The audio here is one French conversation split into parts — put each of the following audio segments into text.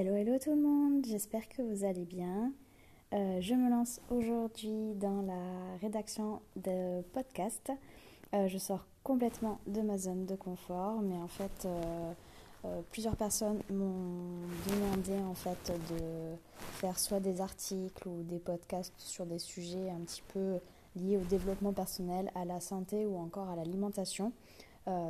Hello, hello tout le monde, j'espère que vous allez bien. Euh, je me lance aujourd'hui dans la rédaction de podcast. Euh, je sors complètement de ma zone de confort, mais en fait, euh, plusieurs personnes m'ont demandé en fait de faire soit des articles ou des podcasts sur des sujets un petit peu liés au développement personnel, à la santé ou encore à l'alimentation.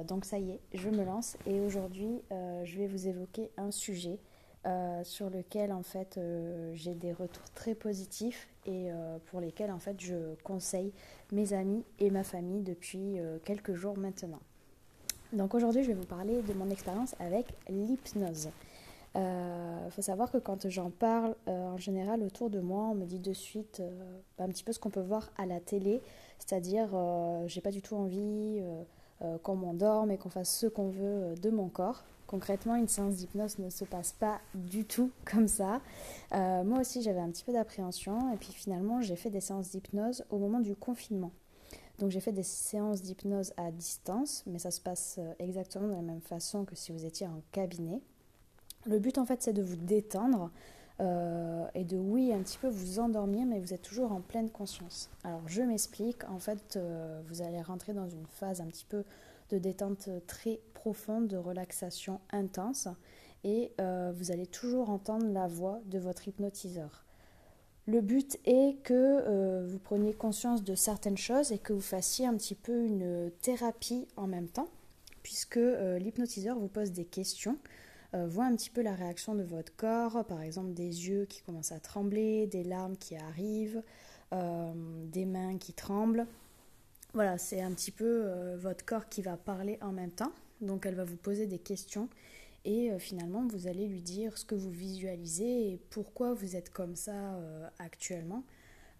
donc ça y est, je me lance et aujourd'hui, je vais vous évoquer un sujet euh, sur lequel en fait euh, j'ai des retours très positifs et euh, pour lesquels en fait je conseille mes amis et ma famille depuis quelques jours maintenant. Donc aujourd'hui je vais vous parler de mon expérience avec l'hypnose. Il faut savoir que quand j'en parle en général autour de moi, on me dit de suite un petit peu ce qu'on peut voir à la télé, c'est-à-dire j'ai pas du tout envie qu'on m'endorme et qu'on fasse ce qu'on veut de mon corps. Concrètement, une séance d'hypnose ne se passe pas du tout comme ça. Euh, moi aussi, j'avais un petit peu d'appréhension et puis finalement, j'ai fait des séances d'hypnose au moment du confinement. Donc j'ai fait des séances d'hypnose à distance, mais ça se passe euh, exactement de la même façon que si vous étiez en cabinet. Le but en fait c'est de vous détendre euh, et de oui un petit peu vous endormir, mais vous êtes toujours en pleine conscience. Alors je m'explique, en fait vous allez rentrer dans une phase un petit peu de détente très profonde, de relaxation intense, et euh, vous allez toujours entendre la voix de votre hypnotiseur. Le but est que euh, vous preniez conscience de certaines choses et que vous fassiez un petit peu une thérapie en même temps, puisque euh, l'hypnotiseur vous pose des questions, voit un petit peu la réaction de votre corps, par exemple des yeux qui commencent à trembler, des larmes qui arrivent, des mains qui tremblent. Voilà, c'est un petit peu euh, votre corps qui va parler en même temps. Donc elle va vous poser des questions et euh, finalement vous allez lui dire ce que vous visualisez et pourquoi vous êtes comme ça euh, actuellement.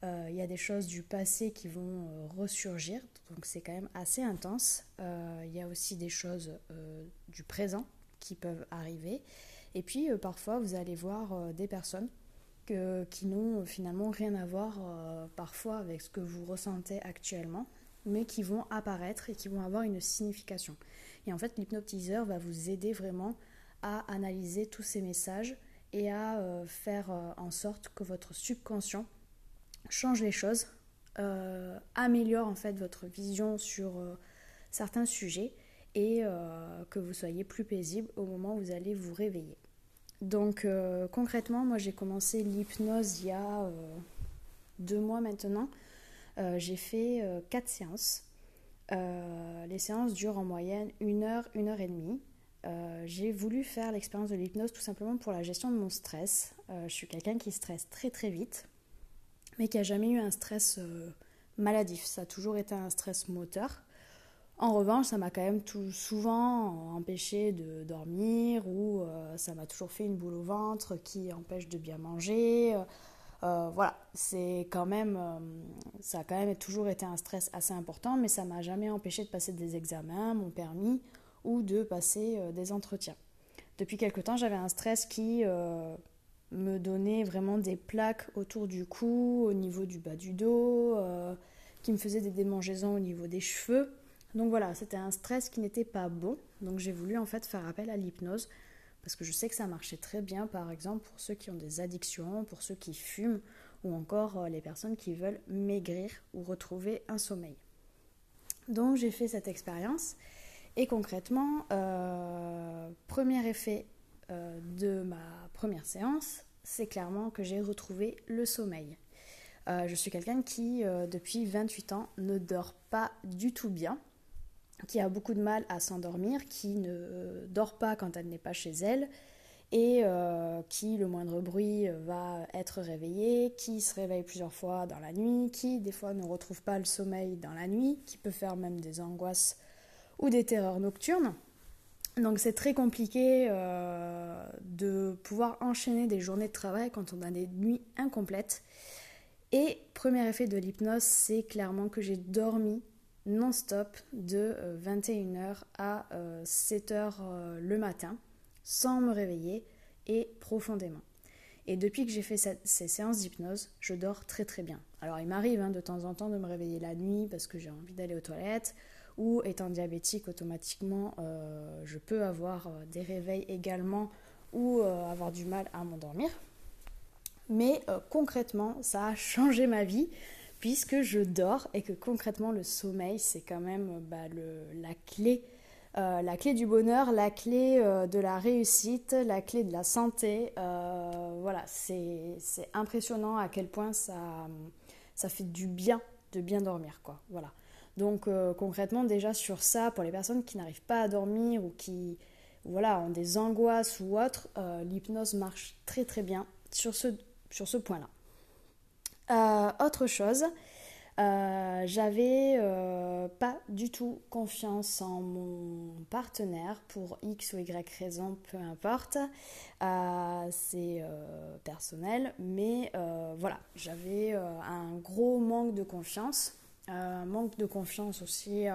Il y a des choses du passé qui vont ressurgir, donc c'est quand même assez intense. Il y a aussi des choses du présent qui peuvent arriver. Et puis parfois vous allez voir des personnes qui n'ont finalement rien à voir parfois avec ce que vous ressentez actuellement mais qui vont apparaître et qui vont avoir une signification. Et en fait, l'hypnotiseur va vous aider vraiment à analyser tous ces messages et à euh, faire euh, en sorte que votre subconscient change les choses, euh, améliore en fait votre vision sur certains sujets et que vous soyez plus paisible au moment où vous allez vous réveiller. Donc concrètement, moi j'ai commencé l'hypnose il y a deux mois maintenant. Euh, j'ai fait euh, quatre séances. Euh, les séances durent en moyenne une heure, une heure et demie. j'ai voulu faire l'expérience de l'hypnose tout simplement pour la gestion de mon stress. je suis quelqu'un qui stresse très très vite, mais qui a jamais eu un stress maladif. Ça a toujours été un stress moteur. En revanche, ça m'a quand même tout souvent empêché de dormir ou ça m'a toujours fait une boule au ventre qui empêche de bien manger. Euh, voilà, c'est quand même, euh, ça a quand même toujours été un stress assez important, mais ça m'a jamais empêché de passer des examens, mon permis ou de passer euh, des entretiens. Depuis quelque temps, j'avais un stress qui me donnait vraiment des plaques autour du cou, au niveau du bas du dos, qui me faisait des démangeaisons au niveau des cheveux. Donc voilà, c'était un stress qui n'était pas bon. Donc j'ai voulu en fait faire appel à l'hypnose parce que je sais que ça marchait très bien, par exemple, pour ceux qui ont des addictions, pour ceux qui fument, ou encore euh, les personnes qui veulent maigrir ou retrouver un sommeil. Donc j'ai fait cette expérience et concrètement, euh, premier effet euh, de ma première séance, c'est clairement que j'ai retrouvé le sommeil. je suis quelqu'un qui, depuis 28 ans, ne dort pas du tout bien qui a beaucoup de mal à s'endormir, qui ne dort pas quand elle n'est pas chez elle et euh, qui, le moindre bruit, va être réveillée, qui se réveille plusieurs fois dans la nuit, qui des fois ne retrouve pas le sommeil dans la nuit, qui peut faire même des angoisses ou des terreurs nocturnes. Donc c'est très compliqué euh, de pouvoir enchaîner des journées de travail quand on a des nuits incomplètes. Et premier effet de l'hypnose, c'est clairement que j'ai dormi non-stop de 21h euh, à 7h euh, euh, le matin, sans me réveiller et profondément. Et depuis que j'ai fait ces séances d'hypnose, je dors très très bien. Alors il m'arrive hein, de temps en temps de me réveiller la nuit parce que j'ai envie d'aller aux toilettes, ou étant diabétique, automatiquement, je peux avoir des réveils également ou avoir du mal à m'endormir. Mais concrètement, ça a changé ma vie puisque je dors et que concrètement le sommeil c'est quand même bah, la clé euh, la clé du bonheur, la clé euh, de la réussite, la clé de la santé. Euh, voilà, c'est impressionnant à quel point ça, fait du bien de bien dormir. Quoi. Voilà. Donc concrètement, déjà sur ça, pour les personnes qui n'arrivent pas à dormir ou qui voilà, ont des angoisses ou autres, l'hypnose marche très très bien sur ce, sur ce point-là. Autre chose, euh, j'avais euh, pas du tout confiance en mon partenaire pour X ou Y raison, peu importe. Euh, c'est personnel, mais voilà, j'avais un gros manque de confiance. manque de confiance aussi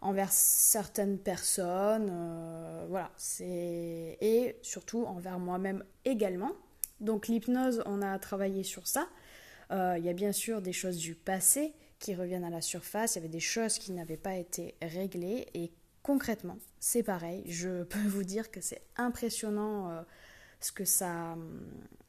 envers certaines personnes. voilà, c'est. Et surtout envers moi-même également. Donc l'hypnose, on a travaillé sur ça. Euh, il y a bien sûr des choses du passé qui reviennent à la surface, il y avait des choses qui n'avaient pas été réglées et concrètement, c'est pareil. Je peux vous dire que c'est impressionnant euh, ce, que ça,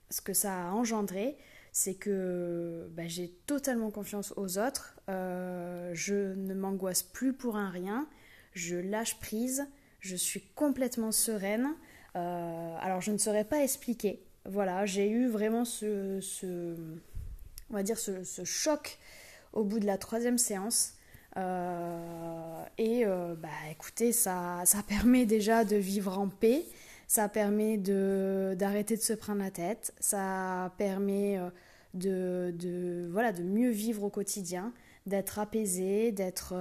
ce que ça a engendré. C'est que bah, j'ai totalement confiance aux autres. Euh, je ne m'angoisse plus pour un rien. Je lâche prise. Je suis complètement sereine. alors, je ne saurais pas expliquer. Voilà, j'ai eu vraiment ce, ce on va dire, ce, choc au bout de la troisième séance. Euh, et euh, bah, écoutez, ça, ça permet déjà de vivre en paix, ça permet d'arrêter de, se prendre la tête, ça permet euh, de, de, voilà, de mieux vivre au quotidien, d'être apaisé, d'être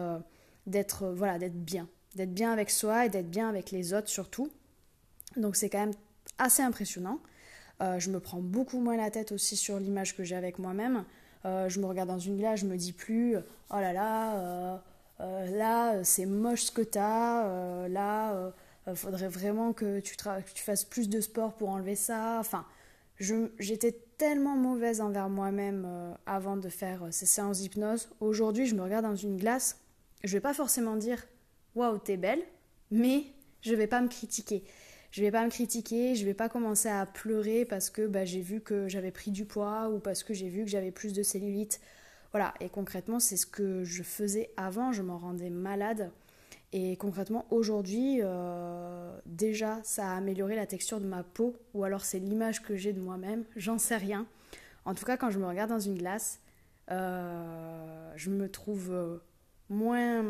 voilà, d'être bien, d'être bien avec soi et d'être bien avec les autres surtout. Donc c'est quand même assez impressionnant. Euh, je me prends beaucoup moins la tête aussi sur l'image que j'ai avec moi-même. Euh, je me regarde dans une glace, je me dis plus oh là là, euh, là c'est moche ce que tu as, là faudrait vraiment que tu, tu, fasses plus de sport pour enlever ça. Enfin, j'étais tellement mauvaise envers moi-même avant de faire ces séances d'hypnose. Aujourd'hui, je me regarde dans une glace, je vais pas forcément dire waouh, t'es belle, mais je vais pas me critiquer je vais pas me critiquer, je vais pas commencer à pleurer parce que bah, j'ai vu que j'avais pris du poids ou parce que j'ai vu que j'avais plus de cellulite. Voilà, et concrètement, c'est ce que je faisais avant, je m'en rendais malade. Et concrètement, aujourd'hui, euh, déjà, ça a amélioré la texture de ma peau, ou alors c'est l'image que j'ai de moi-même, j'en sais rien. En tout cas, quand je me regarde dans une glace, euh, je me trouve euh, moins,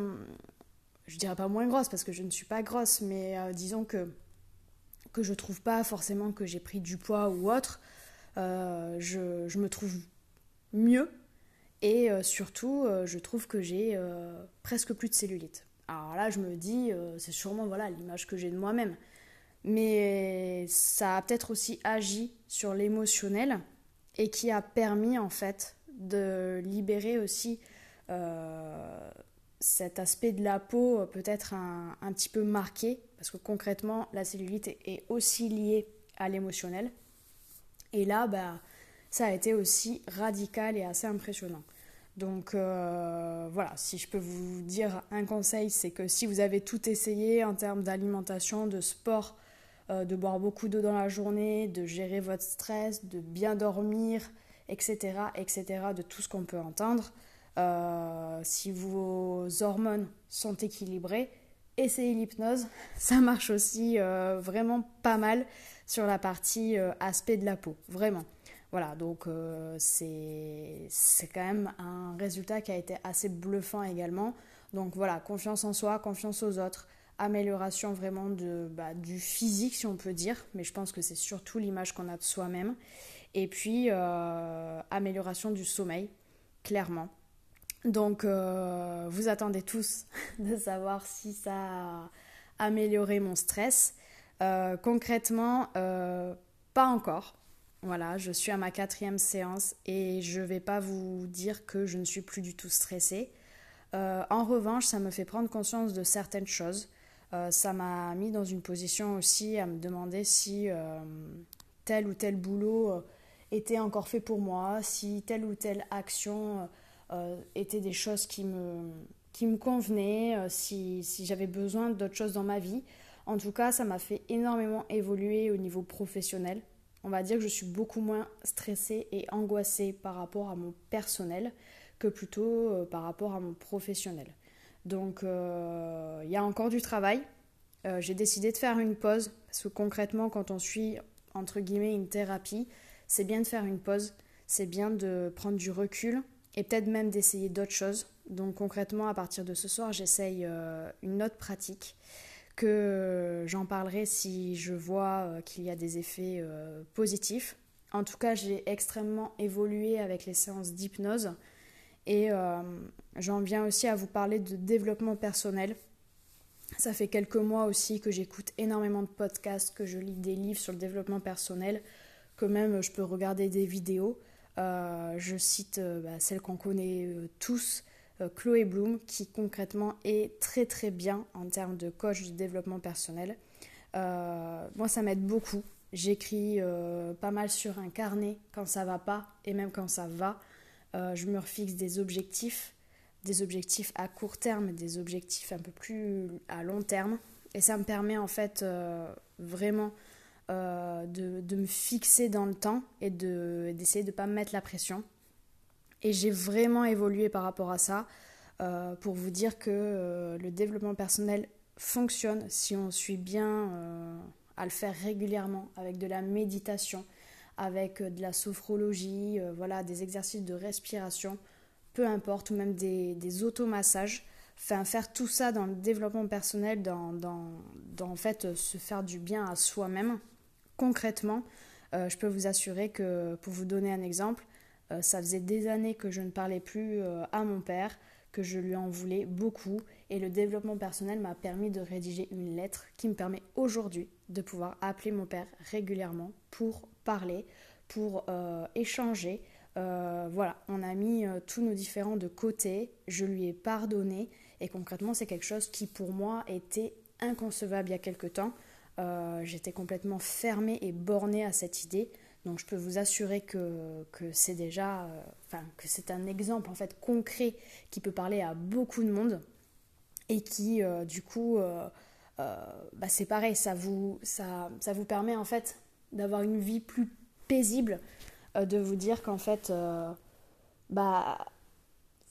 je dirais pas moins grosse parce que je ne suis pas grosse, mais disons que que je trouve pas forcément que j'ai pris du poids ou autre, euh, je, me trouve mieux. Et euh, surtout euh, je trouve que j'ai presque plus de cellulite. Alors là je me dis c'est sûrement voilà l'image que j'ai de moi-même, mais ça a peut-être aussi agi sur l'émotionnel et qui a permis en fait de libérer aussi cet aspect de la peau peut-être un, un, petit peu marqué, parce que concrètement, la cellulite est aussi liée à l'émotionnel. Et là, bah, ça a été aussi radical et assez impressionnant. Donc euh, voilà, si je peux vous dire un conseil, c'est que si vous avez tout essayé en termes d'alimentation, de sport, euh, de boire beaucoup d'eau dans la journée, de gérer votre stress, de bien dormir, etc., etc., de tout ce qu'on peut entendre, euh, si vos hormones sont équilibrées, essayez l'hypnose. Ça marche aussi euh, vraiment pas mal sur la partie euh, aspect de la peau, vraiment. Voilà, donc c'est quand même un résultat qui a été assez bluffant également. Donc voilà, confiance en soi, confiance aux autres, amélioration vraiment bah, du physique si on peut dire, mais je pense que c'est surtout l'image qu'on a de soi-même. Et puis amélioration du sommeil, clairement. Donc, euh, vous attendez tous de savoir si ça a amélioré mon stress. Euh, concrètement, euh, pas encore. Voilà, je suis à ma quatrième séance et je ne vais pas vous dire que je ne suis plus du tout stressée. en revanche, ça me fait prendre conscience de certaines choses. ça m'a mis dans une position aussi à me demander si tel ou tel boulot était encore fait pour moi, si telle ou telle action étaient des choses qui me, qui me convenaient, euh, si, si j'avais besoin d'autres choses dans ma vie. En tout cas, ça m'a fait énormément évoluer au niveau professionnel. On va dire que je suis beaucoup moins stressée et angoissée par rapport à mon personnel que plutôt euh, par rapport à mon professionnel. Donc euh, il y a encore du travail. Euh, j'ai décidé de faire une pause parce que concrètement, quand on suit entre guillemets une thérapie, c'est bien de faire une pause, c'est bien de prendre du recul et peut-être même d'essayer d'autres choses. Donc concrètement, à partir de ce soir, j'essaye une autre pratique que j'en parlerai si je vois euh, qu'il y a des effets euh, positifs. En tout cas, j'ai extrêmement évolué avec les séances d'hypnose et euh, j'en viens aussi à vous parler de développement personnel. Ça fait quelques mois aussi que j'écoute énormément de podcasts, que je lis des livres sur le développement personnel, que même je peux regarder des vidéos. Je cite bah, celles qu'on connaît tous, euh, Chloé Bloom, qui concrètement est très très bien en termes de coach de développement personnel. Euh, moi, ça m'aide beaucoup. J'écris euh, pas mal sur un carnet quand ça va pas et même quand ça va. je me refixe des objectifs, des objectifs à court terme, des objectifs un peu plus à long terme. Et ça me permet en fait vraiment de, de, me fixer dans le temps et d'essayer de ne pas me mettre la pression. Et j'ai vraiment évolué par rapport à ça euh, pour vous dire que euh, le développement personnel fonctionne si on suit bien euh, à le faire régulièrement avec de la méditation, avec de la sophrologie, voilà, des exercices de respiration, peu importe, ou même des, des automassages. Enfin, faire tout ça dans le développement personnel, dans, dans, dans en fait se faire du bien à soi-même, concrètement, je peux vous assurer que, pour vous donner un exemple, euh, ça faisait des années que je ne parlais plus euh, à mon père, que je lui en voulais beaucoup. Et le développement personnel m'a permis de rédiger une lettre qui me permet aujourd'hui de pouvoir appeler mon père régulièrement pour parler, pour euh, échanger. voilà, on a mis tous nos différents de côté, je lui ai pardonné et concrètement c'est quelque chose qui pour moi était inconcevable il y a quelque temps. J'étais complètement fermée et bornée à cette idée. Donc je peux vous assurer que, c'est déjà, euh, que c'est un exemple en fait concret qui peut parler à beaucoup de monde et qui euh, du coup, euh, bah, c'est pareil, ça vous, ça, vous permet en fait d'avoir une vie plus paisible, de vous dire qu'en fait, bah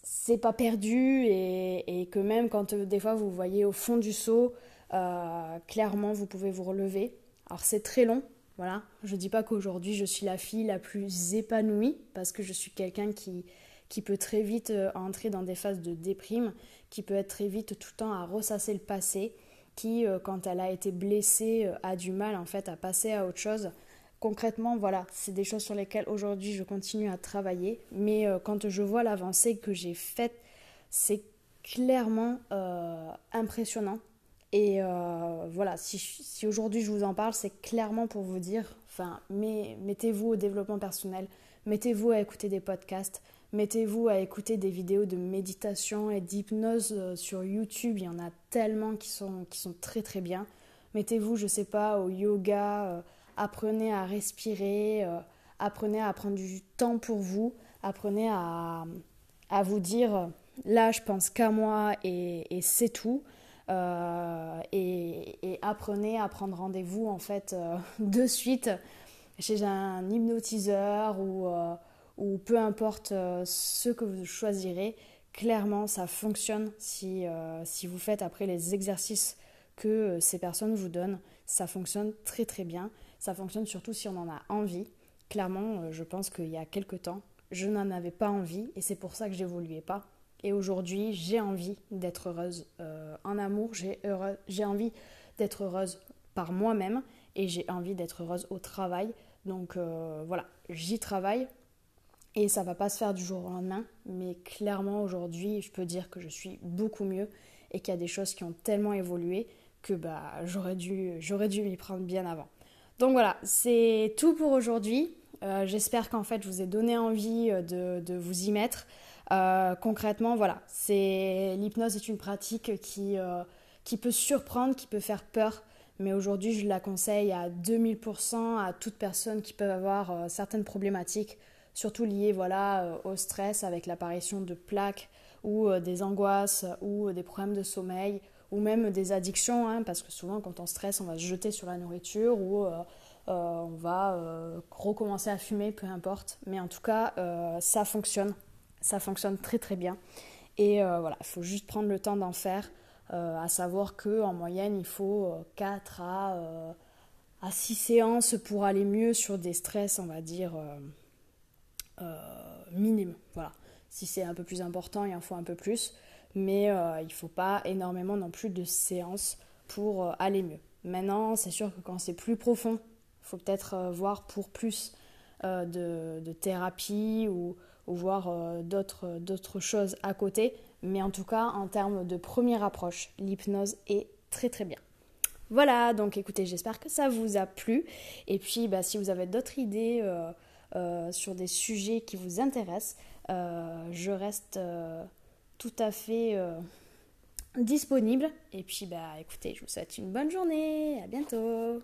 c'est pas perdu et, et, que même quand des fois vous voyez au fond du seau, clairement vous pouvez vous relever. Alors c'est très long, voilà, je dis pas qu'aujourd'hui je suis la fille la plus épanouie parce que je suis quelqu'un qui, qui peut très vite euh, entrer dans des phases de déprime, qui peut être très vite tout le temps à ressasser le passé, qui euh, quand elle a été blessée euh, a du mal en fait à passer à autre chose. Concrètement, voilà, c'est des choses sur lesquelles aujourd'hui je continue à travailler, mais quand je vois l'avancée que j'ai faite, c'est clairement impressionnant et euh, voilà, si, aujourd'hui je vous en parle, c'est clairement pour vous dire, enfin, mettez-vous au développement personnel, mettez-vous à écouter des podcasts, mettez-vous à écouter des vidéos de méditation et d'hypnose euh, sur YouTube, il y en a tellement qui sont, qui sont très très bien. Mettez-vous, je sais pas, au yoga, euh, apprenez à respirer, apprenez à prendre du temps pour vous, apprenez à, à vous dire, là je pense qu'à moi et c'est tout. Euh, et, apprenez à prendre rendez-vous en fait euh, de suite chez un hypnotiseur ou, euh, ou peu importe ce que vous choisirez. Clairement, ça fonctionne si, si vous faites après les exercices que ces personnes vous donnent. Ça fonctionne très très bien. Ça fonctionne surtout si on en a envie. Clairement, je pense qu'il y a quelques temps, je n'en avais pas envie et c'est pour ça que j'évoluais pas. Et aujourd'hui, j'ai envie d'être heureuse euh, en amour, j'ai, envie d'être heureuse par moi-même et j'ai envie d'être heureuse au travail. Donc euh, voilà, j'y travaille et ça va pas se faire du jour au lendemain, mais clairement aujourd'hui, je peux dire que je suis beaucoup mieux et qu'il y a des choses qui ont tellement évolué que bah, j'aurais dû, j'aurais dû m'y prendre bien avant. Donc voilà, c'est tout pour aujourd'hui. Euh, j'espère qu'en fait je vous ai donné envie de vous y mettre. Euh, concrètement, voilà, l'hypnose est une pratique qui, euh, qui peut surprendre, qui peut faire peur, mais aujourd'hui je la conseille à 2000% à toute personne qui peut avoir euh, certaines problématiques, surtout liées voilà, au stress avec l'apparition de plaques ou des angoisses ou des problèmes de sommeil ou même des addictions, hein, parce que souvent quand on stresse, on va se jeter sur la nourriture ou on va recommencer à fumer, peu importe. Mais en tout cas, ça fonctionne. Ça fonctionne très très bien. Et voilà, il faut juste prendre le temps d'en faire. à savoir qu'en moyenne, il faut 4 à à 6 séances pour aller mieux sur des stress, on va dire, euh, euh, minimes. Voilà. Si c'est un peu plus important, il en faut un peu plus. Mais euh, il ne faut pas énormément non plus de séances pour aller mieux. Maintenant, c'est sûr que quand c'est plus profond, il faut peut-être voir pour plus de, de, thérapie ou, voir d'autres choses à côté. Mais en tout cas, en termes de première approche, l'hypnose est très très bien. Voilà, donc écoutez, j'espère que ça vous a plu. Et puis, bah, si vous avez d'autres idées euh, euh, sur des sujets qui vous intéressent, euh, je reste tout à fait disponible. Et puis, bah, écoutez, je vous souhaite une bonne journée. À bientôt.